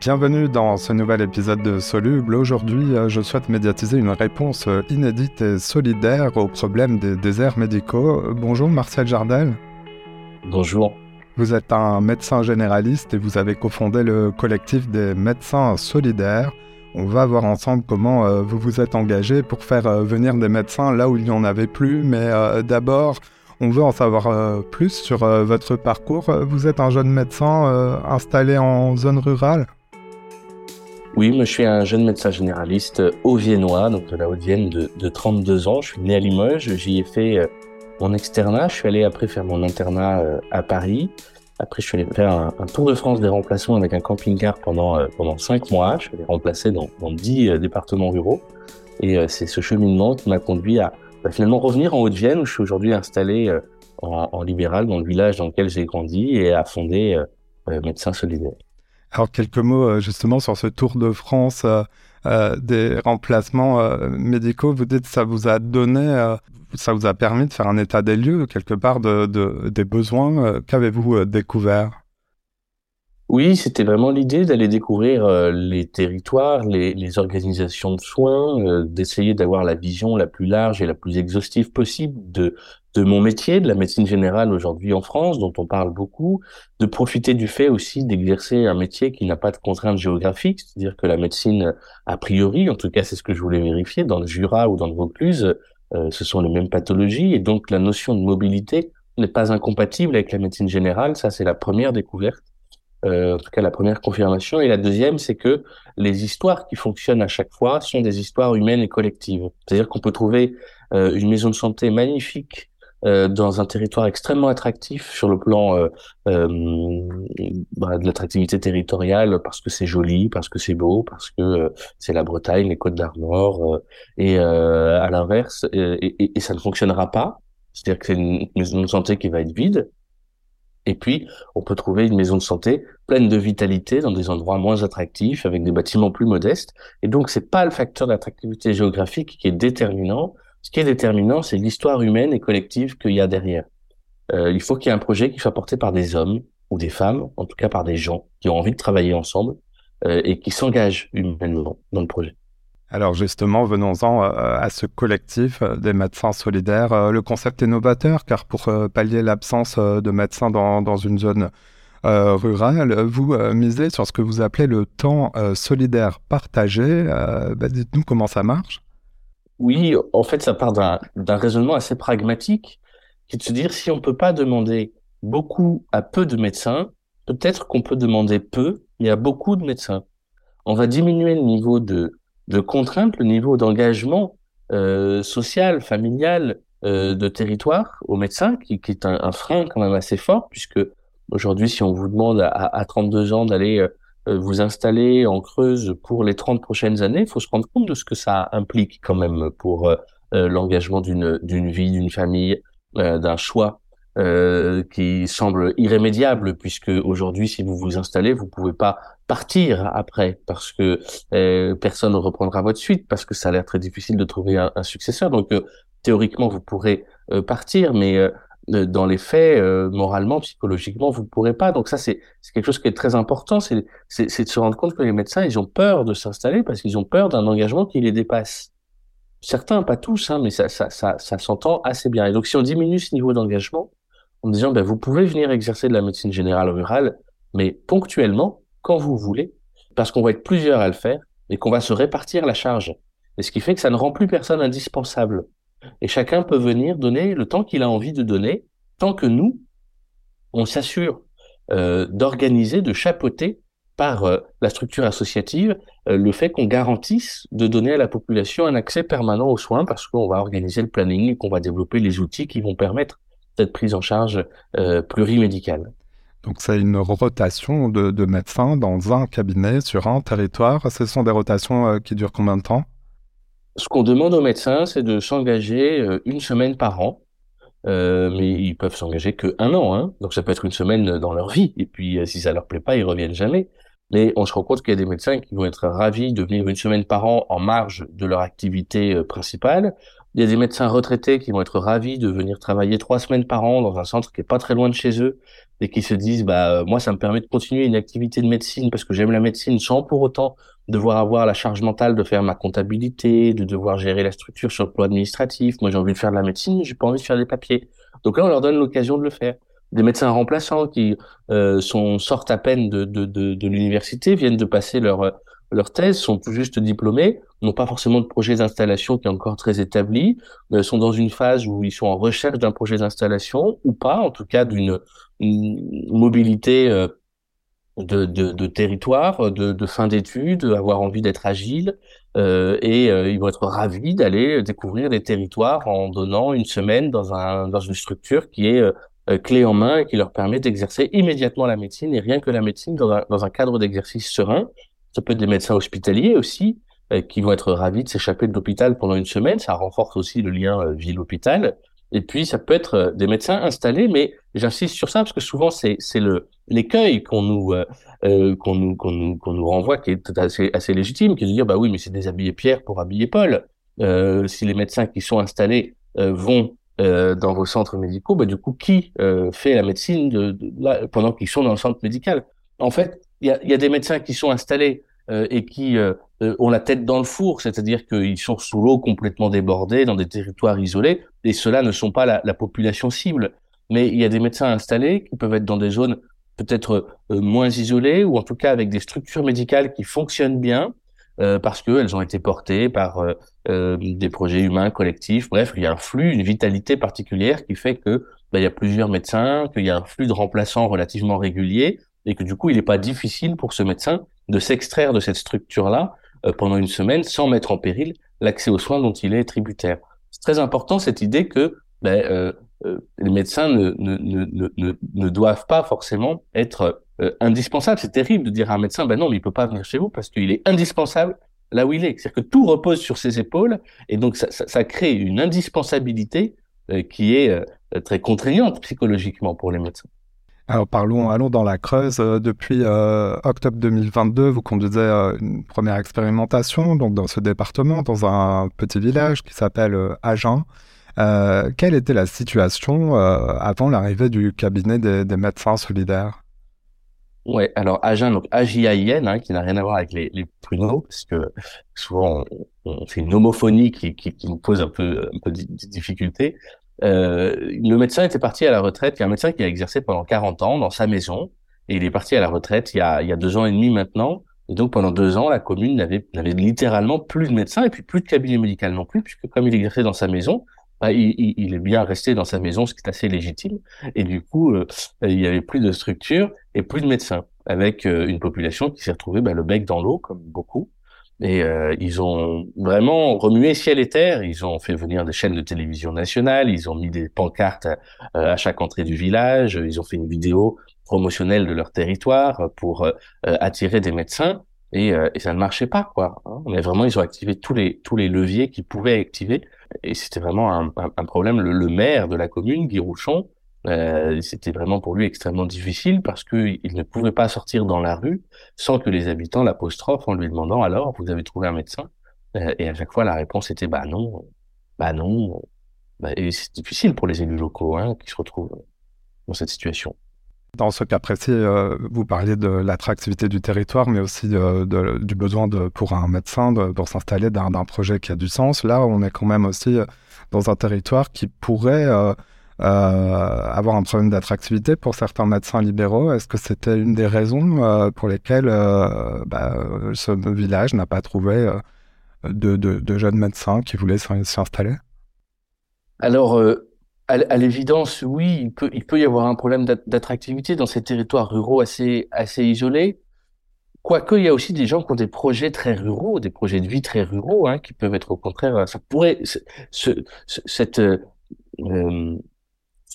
Bienvenue dans ce nouvel épisode de Soluble. Aujourd'hui, euh, je souhaite médiatiser une réponse euh, inédite et solidaire au problème des déserts médicaux. Bonjour Marcel Jardel. Bonjour. Vous êtes un médecin généraliste et vous avez cofondé le collectif des médecins solidaires. On va voir ensemble comment euh, vous vous êtes engagé pour faire venir des médecins là où il n'y en avait plus. Mais d'abord, on veut en savoir plus sur votre parcours. Vous êtes un jeune médecin installé en zone rurale oui, moi je suis un jeune médecin généraliste haut-viennois, donc de la Haute-Vienne de, de, 32 ans. Je suis né à Limoges, j'y ai fait euh, mon externat. Je suis allé après faire mon internat euh, à Paris. Après, je suis allé faire un, tour de France des remplacements avec un camping-car pendant euh, pendant cinq mois. Je suis allé remplacer dans, dans 10 départements ruraux. Et c'est ce cheminement qui m'a conduit à bah, finalement revenir en Haute-Vienne, où je suis aujourd'hui installé en, en, libéral dans le village dans lequel j'ai grandi et à fonder Médecins Solidaires. Alors quelques mots euh, justement sur ce Tour de France euh, euh, des remplacements médicaux. Vous dites que ça vous a donné, ça vous a permis de faire un état des lieux quelque part de, des besoins. Qu'avez-vous découvert? Oui, c'était vraiment l'idée d'aller découvrir les territoires, les, les, organisations de soins, d'essayer d'avoir la vision la plus large et la plus exhaustive possible de de mon métier, de la médecine générale aujourd'hui en France, dont on parle beaucoup, de profiter du fait aussi d'exercer un métier qui n'a pas de contraintes géographiques, c'est-à-dire que la médecine, a priori, en tout cas c'est ce que je voulais vérifier, dans le Jura ou dans le Vaucluse, euh, ce sont les mêmes pathologies, et donc la notion de mobilité n'est pas incompatible avec la médecine générale, ça c'est la première découverte, euh, en tout cas la première confirmation, et la deuxième c'est que les histoires qui fonctionnent à chaque fois sont des histoires humaines et collectives, c'est-à-dire qu'on peut trouver euh, une maison de santé magnifique euh, dans un territoire extrêmement attractif sur le plan euh, euh, bah, de l'attractivité territoriale parce que c'est joli, parce que c'est beau, parce que euh, c'est la Bretagne, les Côtes d'Armor, et à l'inverse, et, et, ça ne fonctionnera pas. C'est-à-dire que c'est une maison de santé qui va être vide. Et puis, on peut trouver une maison de santé pleine de vitalité dans des endroits moins attractifs, avec des bâtiments plus modestes. Et donc, c'est pas le facteur d'attractivité géographique qui est déterminant, ce qui est déterminant, c'est l'histoire humaine et collective qu'il y a derrière. Euh, il faut qu'il y ait un projet qui soit porté par des hommes ou des femmes, en tout cas par des gens qui ont envie de travailler ensemble euh, et qui s'engagent humainement dans le projet. Alors justement, venons-en euh, à ce collectif des médecins solidaires. Le concept est novateur car pour pallier l'absence de médecins dans, une zone rurale, vous misez sur ce que vous appelez le temps solidaire partagé. Bah, dites-nous comment ça marche. Oui, en fait, ça part d'un raisonnement assez pragmatique, qui est de se dire si on peut pas demander beaucoup à peu de médecins, peut-être qu'on peut demander peu, mais à beaucoup de médecins. On va diminuer le niveau de, de contrainte, le niveau d'engagement euh, social, familial, euh, de territoire aux médecins, qui, qui est un, frein quand même assez fort, puisque aujourd'hui, si on vous demande à, à 32 ans d'aller euh, vous installer en Creuse pour les 30 prochaines années, il faut se rendre compte de ce que ça implique quand même pour euh, euh, l'engagement d'une vie, d'une famille, d'un choix qui semble irrémédiable puisque aujourd'hui, si vous vous installez, vous pouvez pas partir après parce que personne ne reprendra votre suite parce que ça a l'air très difficile de trouver un successeur. Donc théoriquement, vous pourrez partir, mais dans les faits, euh, moralement, psychologiquement, vous ne pourrez pas. Donc ça, c'est quelque chose qui est très important, c'est de se rendre compte que les médecins, ils ont peur de s'installer parce qu'ils ont peur d'un engagement qui les dépasse. Certains, pas tous, hein, mais ça, ça, ça, ça s'entend assez bien. Et donc si on diminue ce niveau d'engagement, en disant, ben, vous pouvez venir exercer de la médecine générale rurale, mais ponctuellement, quand vous voulez, parce qu'on va être plusieurs à le faire, et qu'on va se répartir la charge. Et ce qui fait que ça ne rend plus personne indispensable. Et chacun peut venir donner le temps qu'il a envie de donner, tant que nous, on s'assure euh, d'organiser, de chapeauter par euh, la structure associative euh, le fait qu'on garantisse de donner à la population un accès permanent aux soins parce qu'on va organiser le planning et qu'on va développer les outils qui vont permettre cette prise en charge plurimédicale. Donc c'est une rotation de, de, médecins dans un cabinet sur un territoire. Ce sont des rotations qui durent combien de temps? Ce qu'on demande aux médecins, c'est de s'engager euh, une semaine par an. Euh, mais ils peuvent s'engager que un an, hein. donc ça peut être une semaine dans leur vie. Et puis euh, si ça leur plaît pas, ils reviennent jamais. Mais on se rend compte qu'il y a des médecins qui vont être ravis de venir une semaine par an en marge de leur activité principale, Il y a des médecins retraités qui vont être ravis de venir travailler trois semaines par an dans un centre qui est pas très loin de chez eux et qui se disent bah euh, moi ça me permet de continuer une activité de médecine parce que j'aime la médecine sans pour autant devoir avoir la charge mentale de faire ma comptabilité, de devoir gérer la structure sur le plan administratif. Moi j'ai envie de faire de la médecine, j'ai pas envie de faire des papiers. Donc là on leur donne l'occasion de le faire. Des médecins remplaçants qui euh, sont sortent à peine de, de, de, de l'université, viennent de passer leur leur thèse, sont tout juste diplômés, n'ont pas forcément de projet d'installation qui est encore très établi, euh, sont dans une phase où ils sont en recherche d'un projet d'installation ou pas, en tout cas d'une mobilité euh, de, de, de, territoire, de, de fin d'études, avoir envie d'être agile, euh, et euh, ils vont être ravis d'aller découvrir des territoires en donnant une semaine dans, un, dans une structure qui est clé en main et qui leur permet d'exercer immédiatement la médecine et rien que la médecine dans un, dans un cadre d'exercice serein ça peut être des médecins hospitaliers aussi, euh, qui vont être ravis de s'échapper de l'hôpital pendant une semaine. Ça renforce aussi le lien euh, ville-hôpital. Et puis, ça peut être euh, des médecins installés, mais j'insiste sur ça parce que souvent, c'est le, l'écueil qu'on nous, euh, qu'on nous, qu'on nous, qu'on nous renvoie qui est assez, assez légitime, qui est de dire, bah oui, mais c'est déshabiller Pierre pour habiller Paul. Euh, si les médecins qui sont installés vont dans vos centres médicaux, bah du coup, qui fait la médecine de, de, pendant qu'ils sont dans le centre médical? En fait, il y a, y a, des médecins qui sont installés euh, et qui euh, euh, ont la tête dans le four, c'est-à-dire qu'ils sont sous l'eau complètement débordés dans des territoires isolés, et ceux-là ne sont pas la, population cible. Mais il y a des médecins installés qui peuvent être dans des zones peut-être moins isolées, ou en tout cas avec des structures médicales qui fonctionnent bien, euh, parce qu'elles ont été portées par euh, des projets humains collectifs. Bref, il y a un flux, une vitalité particulière qui fait que bah, il y a plusieurs médecins, qu'il y a un flux de remplaçants relativement régulier, et que du coup, il n'est pas difficile pour ce médecin de s'extraire de cette structure-là euh, pendant une semaine sans mettre en péril l'accès aux soins dont il est tributaire. C'est très important cette idée que ben, euh, euh, les médecins ne, doivent pas forcément être euh, indispensables. C'est terrible de dire à un médecin, ben non, mais il peut pas venir chez vous parce qu'il est indispensable là où il est. C'est-à-dire que tout repose sur ses épaules et donc ça, crée une indispensabilité euh, qui est euh, très contraignante psychologiquement pour les médecins. Alors parlons, allons dans la Creuse. Euh, depuis euh, octobre 2022, vous conduisez euh, une première expérimentation donc dans ce département, dans un petit village qui s'appelle euh, Agen. Euh, quelle était la situation avant l'arrivée du cabinet des, médecins solidaires? Ouais, alors Agen, donc A-J-A-I-N, hein, qui n'a rien à voir avec les, les pruneaux, parce que souvent on, fait une homophonie qui, nous pose un peu, un peu de difficulté. Euh, le médecin était parti à la retraite. Il y a un médecin qui a exercé pendant 40 ans dans sa maison et il est parti à la retraite il y a, deux ans et demi maintenant. Et donc pendant deux ans, la commune n'avait, n'avait littéralement plus de médecin et puis plus de cabinet médical non plus, puisque comme il exerçait dans sa maison, bah, il, est bien resté dans sa maison, ce qui est assez légitime. Et du coup, euh, il y avait plus de structure et plus de médecins, avec euh, une population qui s'est retrouvée bah, le bec dans l'eau, comme beaucoup. Et euh, ils ont vraiment remué ciel et terre. Ils ont fait venir des chaînes de télévision nationales. Ils ont mis des pancartes à chaque entrée du village. Ils ont fait une vidéo promotionnelle de leur territoire pour attirer des médecins. Et, et, ça ne marchait pas, quoi. Hein. Mais vraiment, ils ont activé tous les tous les leviers qu'ils pouvaient activer. Et c'était vraiment un, un, un problème. Le, maire de la commune, Guy Rouchon, euh, c'était vraiment pour lui extrêmement difficile parce qu'il ne pouvait pas sortir dans la rue sans que les habitants l'apostrophent en lui demandant alors vous avez trouvé un médecin? Euh, et à chaque fois la réponse était bah non bah non bah, et c'est difficile pour les élus locaux hein, qui se retrouvent dans cette situation. Dans ce cas précis, euh, vous parliez de l'attractivité du territoire, mais aussi de, du besoin pour un médecin de, pour s'installer d'un projet qui a du sens. Là, on est quand même aussi dans un territoire qui pourrait euh, euh, avoir un problème d'attractivité pour certains médecins libéraux. Est-ce que c'était une des raisons euh, pour lesquelles euh, bah, ce village n'a pas trouvé de, jeunes médecins qui voulaient s'y installer Alors, à, l'évidence, oui, il peut, il peut y avoir un problème d'attractivité dans ces territoires ruraux assez, assez isolés. Quoique, il y a aussi des gens qui ont des projets très ruraux, des projets de vie très ruraux, hein, qui peuvent être au contraire, ça pourrait, ce, ce, cette euh,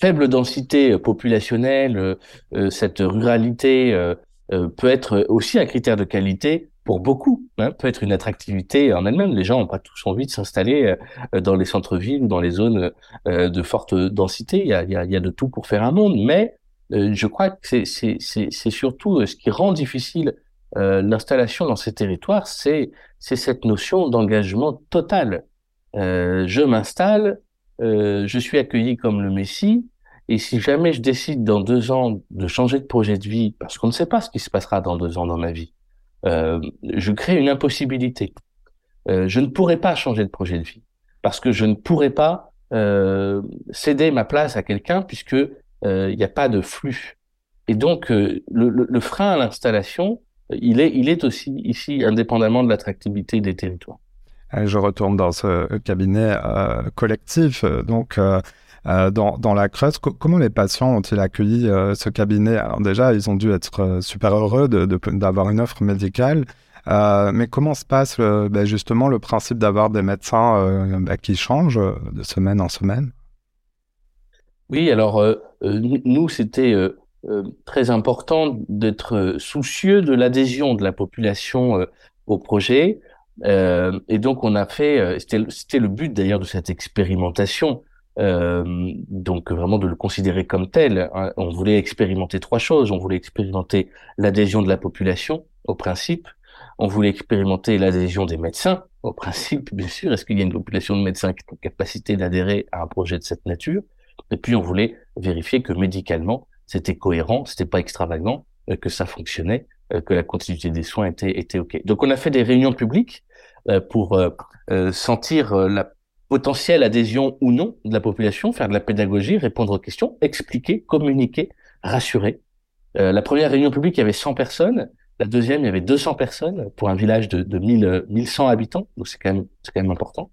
faible densité populationnelle, euh, euh, cette ruralité euh, peut être aussi un critère de qualité pour beaucoup, hein, peut être une attractivité en elle-même. Les gens n'ont pas tous envie de s'installer dans les centres-villes ou dans les zones de forte densité. Il y a, il y a, il y a de tout pour faire un monde, mais je crois que c'est surtout ce qui rend difficile l'installation dans ces territoires, c'est cette notion d'engagement total. je m'installe, je suis accueilli comme le Messie, et si jamais je décide dans deux ans de changer de projet de vie, parce qu'on ne sait pas ce qui se passera dans deux ans dans ma vie, je crée une impossibilité. je ne pourrai pas changer de projet de vie parce que je ne pourrai pas céder ma place à quelqu'un puisque il n'y a pas de flux. Et donc, euh, le, frein à l'installation, il est, il est aussi ici indépendamment de l'attractivité des territoires. Je retourne dans ce cabinet euh, collectif. Donc, euh, euh dans, la Creuse, comment les patients ont-ils accueilli ce cabinet? Alors déjà, ils ont dû être super heureux d'avoir une offre médicale. mais comment se passe ben justement le principe d'avoir des médecins ben, qui changent de semaine en semaine? Oui, alors nous, c'était euh, très important d'être euh, soucieux de l'adhésion de la population euh, au projet. et donc on a fait, c'était le but d'ailleurs de cette expérimentation, donc vraiment de le considérer comme tel. Hein. On voulait expérimenter trois choses. On voulait expérimenter l'adhésion de la population au principe. On voulait expérimenter l'adhésion des médecins au principe, bien sûr. Est-ce qu'il y a une population de médecins qui ont capacité d'adhérer à un projet de cette nature? Et puis on voulait vérifier que médicalement, c'était cohérent, c'était pas extravagant, euh, que ça fonctionnait, euh, que la continuité des soins était était ok. Donc on a fait des réunions publiques euh, pour sentir la potentielle adhésion ou non de la population, faire de la pédagogie, répondre aux questions, expliquer, communiquer, rassurer. la première réunion publique, il y avait 100 personnes. La deuxième, il y avait 200 personnes pour un village de, de 1000, 1100 habitants. Donc c'est quand même, c'est quand même important.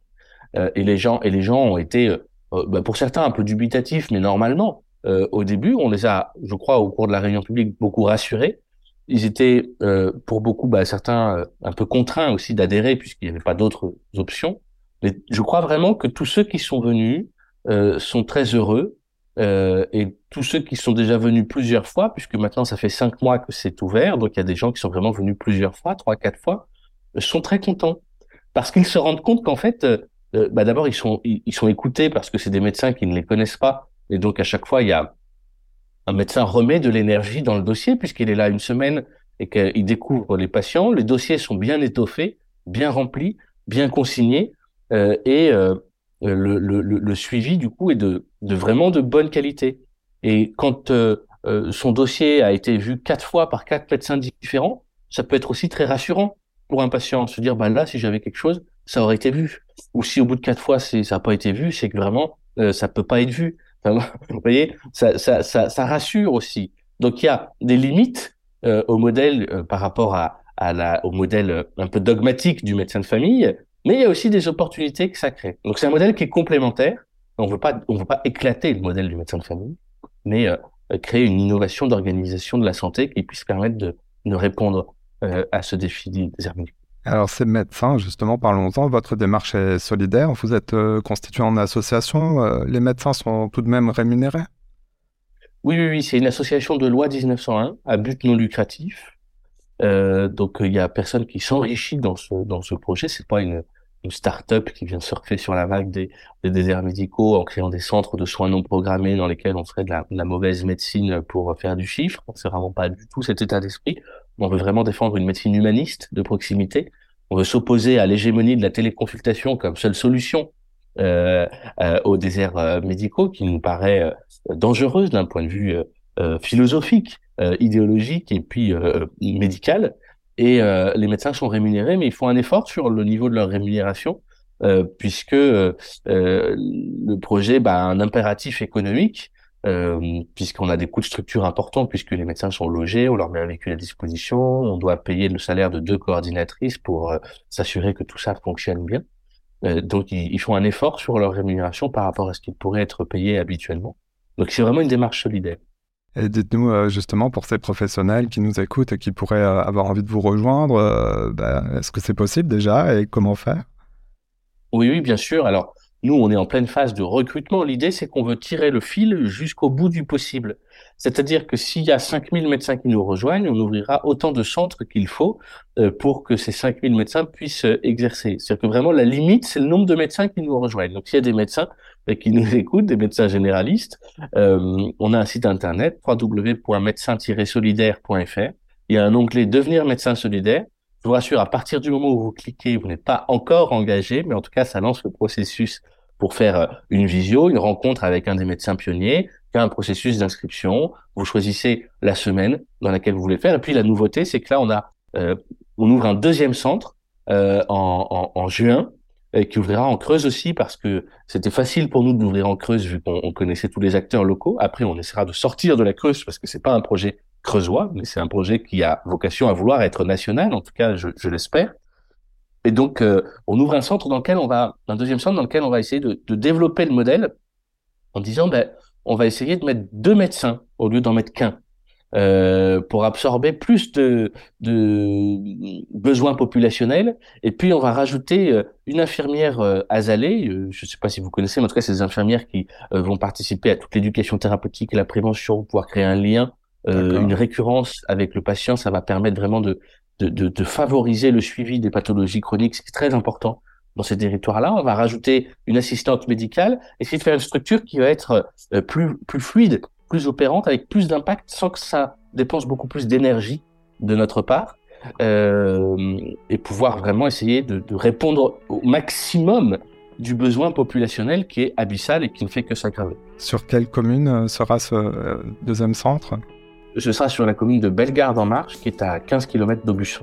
et les gens, et les gens ont été, bah, pour certains, un peu dubitatifs, mais normalement, euh, au début. On les a, je crois, au cours de la réunion publique, beaucoup rassurés. Ils étaient, euh, pour beaucoup, bah, certains, euh, un peu contraints aussi d'adhérer puisqu'il n'y avait pas d'autres options. Mais je crois vraiment que tous ceux qui sont venus sont très heureux et tous ceux qui sont déjà venus plusieurs fois, puisque maintenant ça fait cinq mois que c'est ouvert, donc il y a des gens qui sont vraiment venus plusieurs fois, trois, quatre fois, sont très contents. Parce qu'ils se rendent compte qu'en fait, bah d'abord ils sont ils sont écoutés parce que c'est des médecins qui ne les connaissent pas. Et donc, à chaque fois, il y a un médecin remet de l'énergie dans le dossier puisqu'il est là une semaine et qu'il découvre les patients. Les dossiers sont bien étoffés, bien remplis, bien consignés euh, et euh, le, suivi du coup est de, vraiment de bonne qualité. Et quand euh, son dossier a été vu quatre fois par quatre médecins différents, ça peut être aussi très rassurant pour un patient, se dire bah là si j'avais quelque chose, ça aurait été vu. Ou si au bout de quatre fois ça n'a pas été vu, c'est que vraiment ça peut pas être vu. Vous voyez, ça, rassure aussi. Donc il y a des limites au modèle par rapport au modèle un peu dogmatique du médecin de famille, mais il y a aussi des opportunités que ça crée. Donc c'est un modèle qui est complémentaire. On veut pas, on veut pas éclater le modèle du médecin de famille, mais euh, créer une innovation d'organisation de la santé qui puisse permettre de, de répondre à ce défi des hermétiques. Alors, ces médecins, justement, parlons-en. Votre démarche est solidaire. Vous êtes euh, constitué en association. Euh, les médecins sont tout de même rémunérés? Oui, oui, oui. C'est une association de loi 1901 à but non lucratif. Euh, donc, il y a personne qui s'enrichit dans ce, dans ce projet. C'est pas une, une start-up qui vient surfer sur la vague des, des déserts médicaux en créant des centres de soins non programmés dans lesquels on ferait de la, mauvaise médecine pour faire du chiffre. C'est vraiment pas du tout cet état d'esprit. On veut vraiment défendre une médecine humaniste de proximité. On veut s'opposer à l'hégémonie de la téléconsultation comme seule solution euh, euh, aux déserts euh, médicaux, qui nous paraît euh, dangereuse d'un point de vue euh, philosophique, idéologique et puis médical. Et les médecins sont rémunérés, mais ils font un effort sur le niveau de leur rémunération, puisque le projet bah, a un impératif économique euh, puisqu'on a des coûts de structure importants, puisque les médecins sont logés, on leur met un véhicule à disposition, on doit payer le salaire de deux coordinatrices pour euh, s'assurer que tout ça fonctionne bien. Euh, donc ils, font un effort sur leur rémunération par rapport à ce qu'ils pourraient être payés habituellement. Donc c'est vraiment une démarche solidaire. Et dites-nous euh, justement pour ces professionnels qui nous écoutent et qui pourraient avoir envie de vous rejoindre, ben, est-ce que c'est possible déjà et comment faire? Oui, oui, bien sûr. Alors nous, on est en pleine phase de recrutement. L'idée, c'est qu'on veut tirer le fil jusqu'au bout du possible. C'est-à-dire que s'il y a 5000 médecins qui nous rejoignent, on ouvrira autant de centres qu'il faut euh, pour que ces 5000 médecins puissent euh, exercer. C'est-à-dire que vraiment, la limite, c'est le nombre de médecins qui nous rejoignent. Donc, s'il y a des médecins euh, qui nous écoutent, des médecins généralistes, on a un site internet www.médecin-solidaire.fr. Il y a un onglet Devenir médecin solidaire Je vous rassure, à partir du moment où vous cliquez, vous n'êtes pas encore engagé, mais en tout cas, ça lance le processus pour faire euh, une visio, une rencontre avec un des médecins pionniers, il a un processus d'inscription. Vous choisissez la semaine dans laquelle vous voulez faire. Et puis la nouveauté, c'est que là, on a, euh, on ouvre un deuxième centre euh, en, en, en, juin et qui ouvrira en Creuse aussi parce que c'était facile pour nous d'ouvrir en Creuse vu qu'on connaissait tous les acteurs locaux. Après, on essaiera de sortir de la Creuse parce que c'est pas un projet creusois, mais c'est un projet qui a vocation à vouloir être national. En tout cas, je, l'espère. Et donc, euh, on ouvre un centre dans lequel on va, un deuxième centre dans lequel on va essayer de, développer le modèle en disant, ben, on va essayer de mettre deux médecins au lieu d'en mettre qu'un. Euh, pour absorber plus de, besoins populationnels. Et puis, on va rajouter euh, une infirmière euh, azalée. Je ne sais pas si vous connaissez, mais en tout cas, c'est des infirmières qui vont participer à toute l'éducation thérapeutique et la prévention, pouvoir créer un lien, une récurrence avec le patient. Ça va permettre vraiment de, de, de, de favoriser le suivi des pathologies chroniques, ce qui est très important dans ces territoires-là. On va rajouter une assistante médicale, essayer de faire une structure qui va être plus, plus fluide, plus opérante, avec plus d'impact, sans que ça dépense beaucoup plus d'énergie de notre part, euh, et pouvoir vraiment essayer de, de, répondre au maximum du besoin populationnel qui est abyssal et qui ne fait que s'aggraver. Sur quelle commune euh, sera ce euh, deuxième centre? Ce sera sur la commune de Bellegarde en Marche, qui est à 15 km d'Aubusson.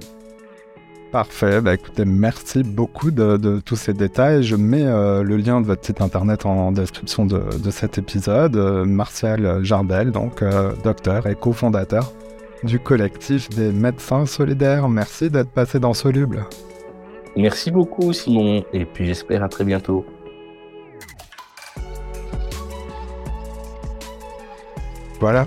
Parfait, bah écoutez, merci beaucoup de, de, tous ces détails. Je mets euh, le lien de votre site internet en description de, de cet épisode. Euh, Martial Jardel, donc euh, docteur et cofondateur du collectif des médecins solidaires. Merci d'être passé dans Soluble. Merci beaucoup Simon, et puis j'espère à très bientôt. Voilà,